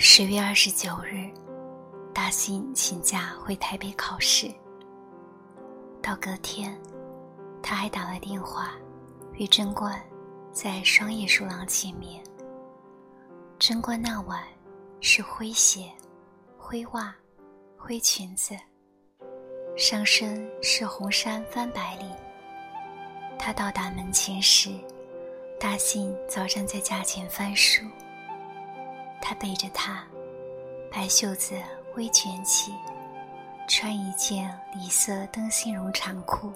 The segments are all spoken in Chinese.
十月二十九日，大信请假回台北考试。到隔天，他还打了电话，与贞观在双叶书廊见面。贞观那晚是灰鞋、灰袜、灰裙子，上身是红衫翻白领。他到达门前时，大信早站在架前翻书。他背着他，白袖子微卷起，穿一件梨色灯芯绒长裤。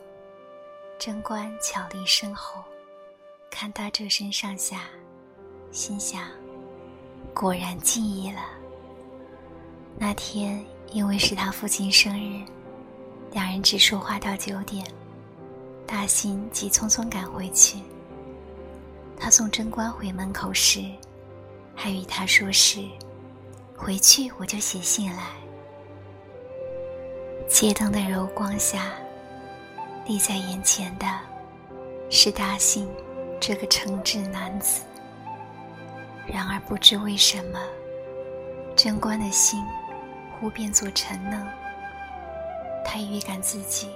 贞观巧立身后，看他这身上下，心想：果然敬意了。那天因为是他父亲生日，两人只说话到九点。大兴急匆匆赶回去。他送贞观回门口时。还与他说是，回去我就写信来。街灯的柔光下，立在眼前的，是大兴这个诚挚男子。然而不知为什么，贞观的心忽变作沉嫩。他预感自己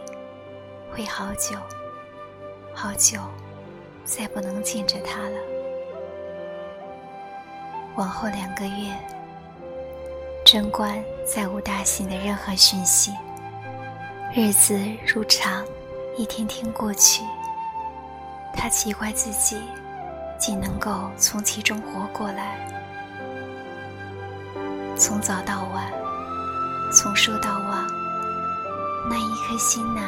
会好久，好久，再不能见着他了。往后两个月，贞观再无大信的任何讯息。日子如常，一天天过去。他奇怪自己竟能够从其中活过来。从早到晚，从说到忘，那一颗心呐，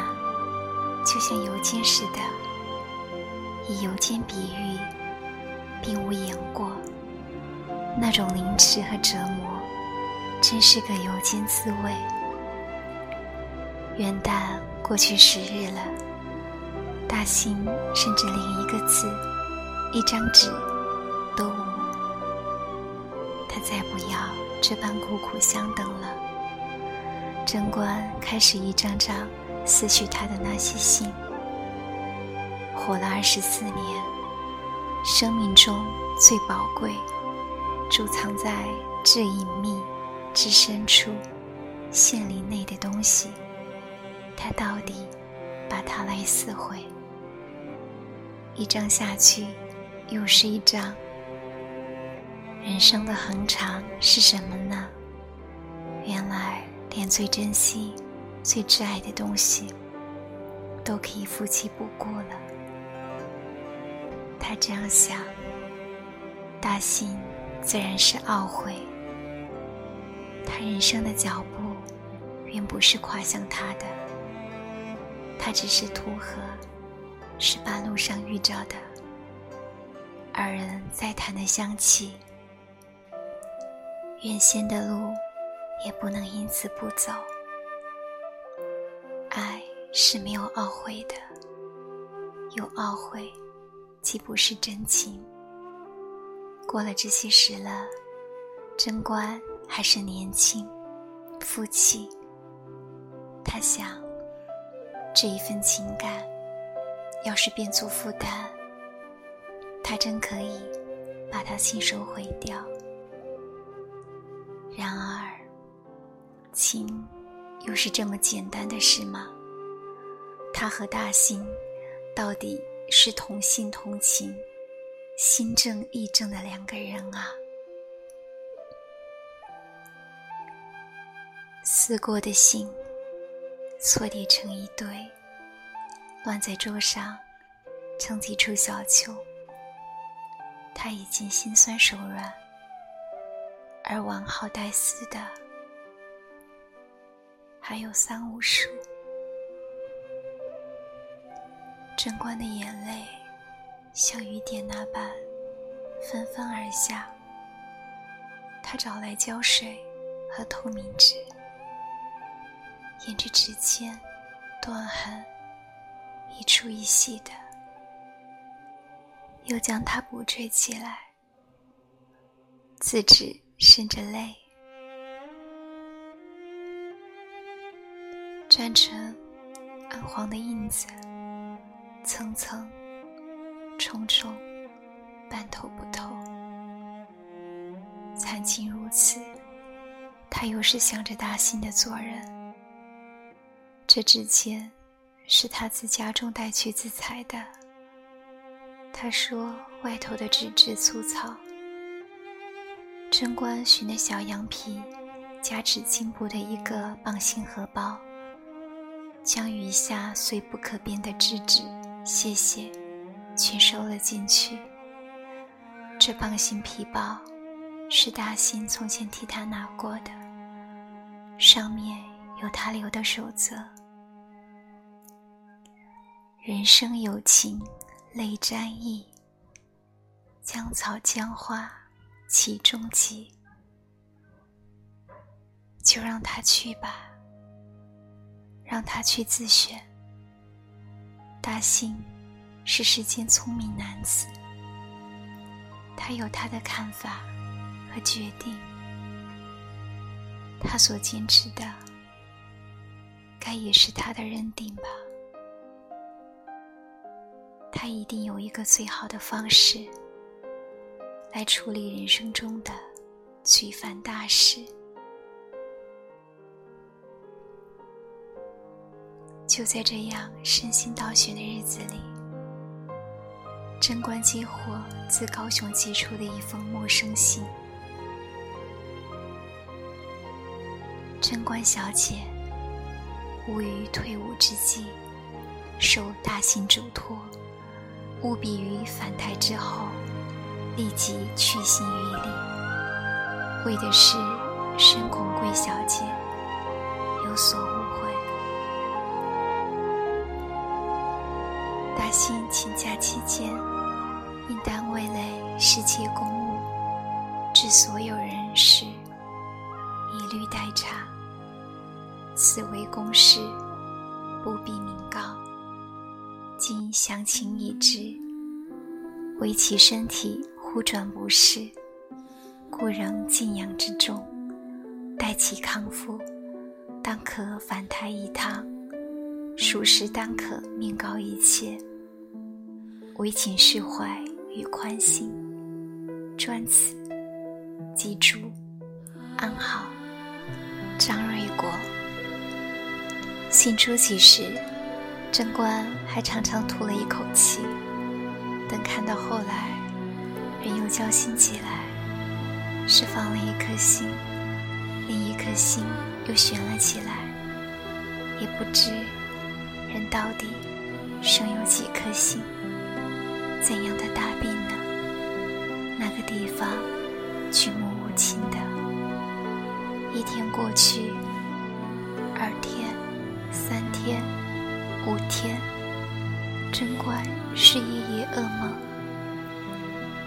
就像油煎似的，以油煎比喻，并无言过。那种凌迟和折磨，真是个油煎滋味。元旦过去十日了，大兴甚至连一个字、一张纸都无。他再不要这般苦苦相等了。贞观开始一张张撕去他的那些信。活了二十四年，生命中最宝贵。贮藏在至隐秘、至深处、献林内的东西，他到底把它来撕毁。一张下去，又是一张。人生的恒长是什么呢？原来连最珍惜、最挚爱的东西，都可以夫妻不顾了。他这样想，大心。自然是懊悔。他人生的脚步，原不是跨向他的，他只是途河，是半路上遇着的。二人再谈的香气，原先的路，也不能因此不走。爱是没有懊悔的，有懊悔，既不是真情。过了这些时了，贞观还是年轻、负气。他想，这一份情感，要是变作负担，他真可以把它亲手毁掉。然而，情又是这么简单的事吗？他和大兴到底是同性同情？心正意正的两个人啊，撕过的信错叠成一堆，乱在桌上，成几处小丘。他已经心酸手软，而完好待撕的还有三五束。贞观的眼泪。像雨点那般纷纷而下。他找来胶水和透明纸，沿着指尖断痕一处一细的，又将它补缀起来。自指渗着泪，沾成暗黄的印子，层层。重重，半透不透，惨情如此，他又是想着大兴的做人。这纸钱是他自家中带去自裁的。他说外头的纸质粗糙。贞观寻的小羊皮夹纸巾布的一个棒形荷包，将余下虽不可变的纸纸谢谢全收了进去。这棒形皮包是大兴从前替他拿过的，上面有他留的守则：人生有情泪沾衣，江草江花。其中极，就让他去吧，让他去自选。大兴是世间聪明男子，他有他的看法和决定，他所坚持的，该也是他的认定吧。他一定有一个最好的方式。来处理人生中的举凡大事。就在这样身心倒悬的日子里，贞观接获自高雄寄出的一封陌生信。贞观小姐，吾于退伍之际，受大信嘱托，务必于返台之后。立即去信于礼，为的是深恐贵小姐有所误会。大兴请假期间，因单位内事切公务，致所有人士一律待查。此为公事，不必明告。今详情已知，唯其身体。忽转不适，故仍静养之中。待其康复，当可返台一趟。属实当可面告一切，唯请释怀与宽心。专此，记住，安好。张瑞国。信出其时，贞观还长长吐了一口气。等看到后来。人又交心起来，释放了一颗心，另一颗心又悬了起来。也不知人到底生有几颗心，怎样的大病呢？那个地方举目无亲的，一天过去，二天，三天，五天，真怪是一夜噩梦。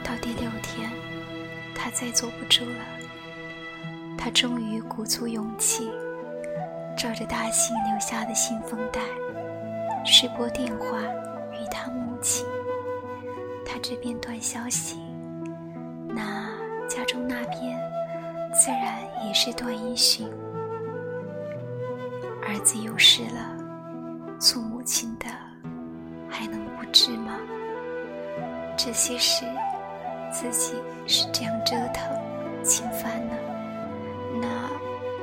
到第六天，他再坐不住了。他终于鼓足勇气，照着大兴留下的信封袋，试拨电话与他母亲。这边断消息，那家中那边自然也是断音讯。儿子有事了，做母亲的还能不知吗？这些事。自己是这样折腾、侵犯呢，那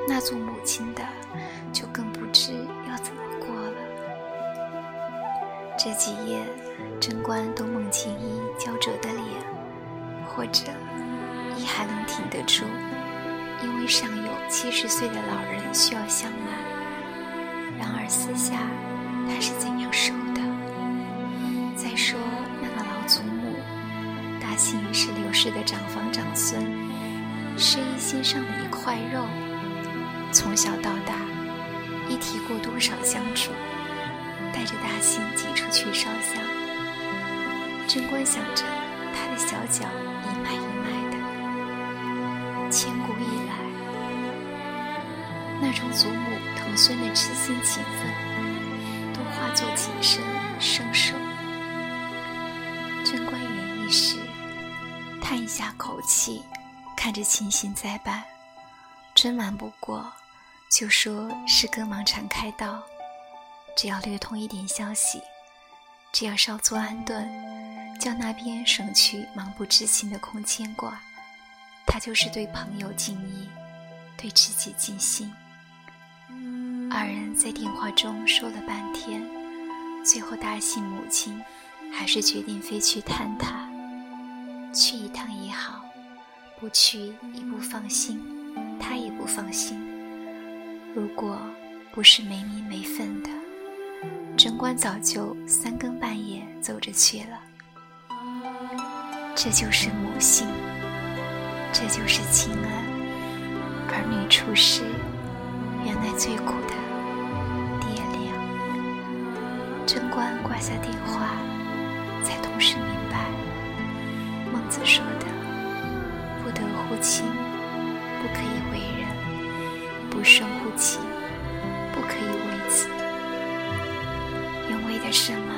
那做母亲的就更不知要怎么。这几夜，贞观都梦见一焦灼的脸，或者一还能挺得住，因为上有七十岁的老人需要相瞒。然而私下他是怎样受的？再说。亲是刘氏的长房长孙，是一心上的一块肉。从小到大，一提过多少相处，带着大兴去烧香。贞观想着他的小脚一迈一迈的，千古以来，那种祖母疼孙的痴心情分，都化作几声生手。贞观原意是。叹一下口气，看着情形再办。真瞒不过，就说是哥忙常开道，只要略通一点消息，只要稍作安顿，叫那边省去忙不知情的空牵挂，他就是对朋友敬意，对知己尽心。二人在电话中说了半天，最后大信母亲还是决定飞去探他。去一趟也好，不去也不放心，他也不放心。如果不是没名没分的，贞观早就三更半夜走着去了。这就是母性，这就是亲恩。儿女出世，原来最苦的爹娘。贞观挂下电话，才同时明白，孟子说的“不得乎亲，不可以为人；不顺乎亲，不可以为子”，为什么？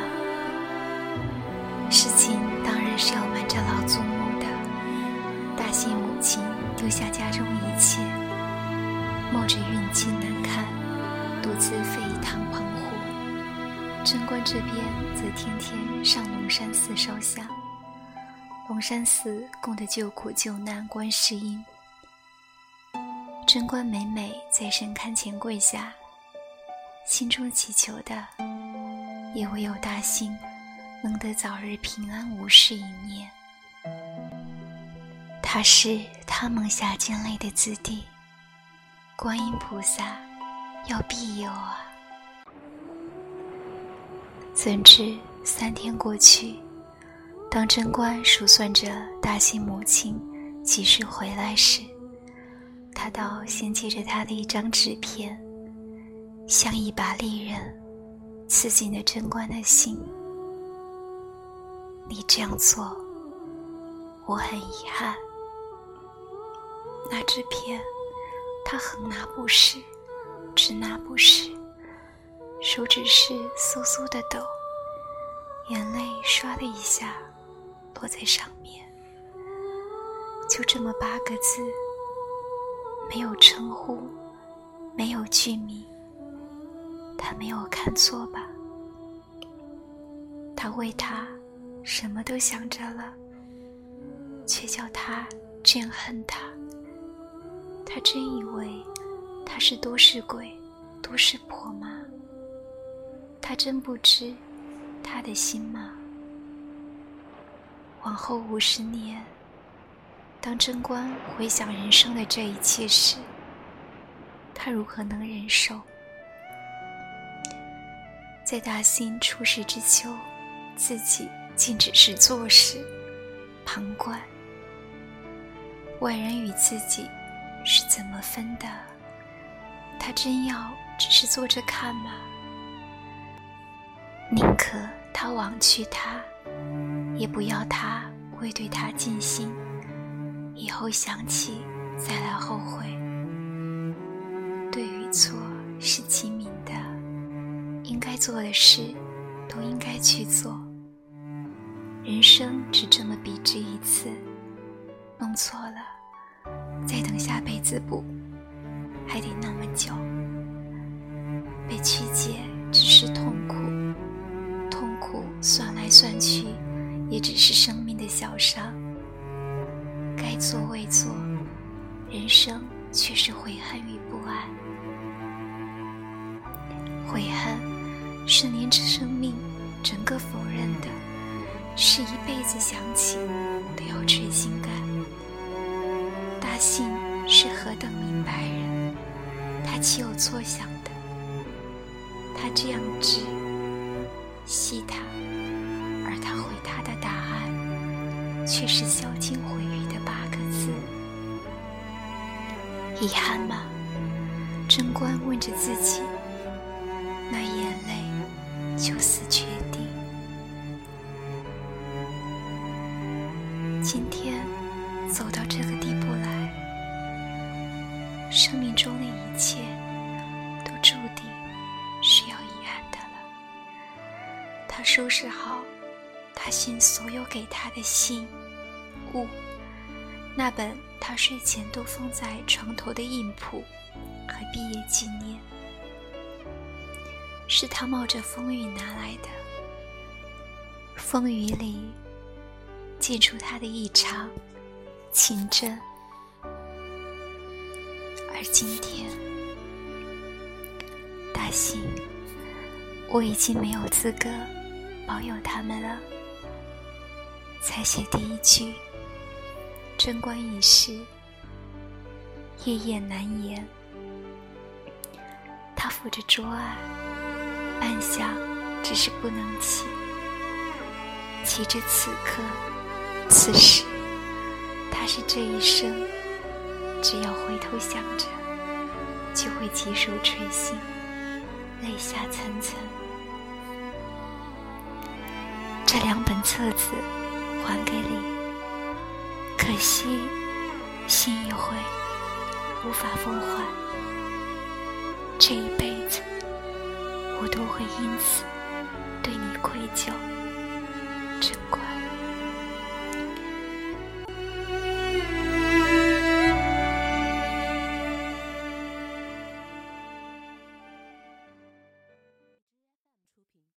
事情当然是要瞒着老祖母的。大信母亲丢下家中一切，冒着孕气难看，独自飞一趟澎湖。贞观这边则天天上龙山寺烧香。龙山寺供的救苦救难观世音。贞观每每在神龛前跪下，心中祈求的，也唯有大信。能得早日平安无事一念，他是他蒙下艰累的子弟，观音菩萨要庇佑啊！怎知三天过去，当贞观数算着大兴母亲几时回来时，他倒嫌弃着他的一张纸片，像一把利刃，刺进了贞观的心。你这样做，我很遗憾。那纸片，他横拿不实，直拿不实，手指是嗖嗖的抖，眼泪唰的一下落在上面。就这么八个字，没有称呼，没有剧名，他没有看错吧？他为他。什么都想着了，却叫他这样恨他。他真以为他是多事鬼、多事婆吗？他真不知他的心吗？往后五十年，当贞观回想人生的这一切时，他如何能忍受？在大兴出世之秋，自己。竟只是坐视、旁观，外人与自己是怎么分的？他真要只是坐着看吗？宁可他忘去他，也不要他未对他尽心。以后想起再来后悔。对与错是机密，应该做的事都应该去做。人生只这么笔直一次，弄错了，再等下辈子补，还得那么久。被曲解只是痛苦，痛苦算来算去，也只是生命的小伤。该做未做，人生却是悔恨与不安。是连着生命整个否认的。是一辈子想起都要捶心肝。大信是何等明白人，他岂有错想的？他这样治，戏他，而他回他的答案，却是销金毁誉的八个字：遗憾吗？贞观问着自己，收拾好他信所有给他的信物，那本他睡前都放在床头的印谱和毕业纪念，是他冒着风雨拿来的。风雨里。寄出他的异常，情真而今天，大信，我已经没有资格保有他们了。才写第一句，贞观已逝，夜夜难言。他扶着桌案，半晌只是不能起。其至此刻，此时，他是这一生，只要回头想着，就会几手垂心，泪下层层。这两本册子。还给你，可惜信一回，无法奉还。这一辈子，我都会因此对你愧疚，真乖。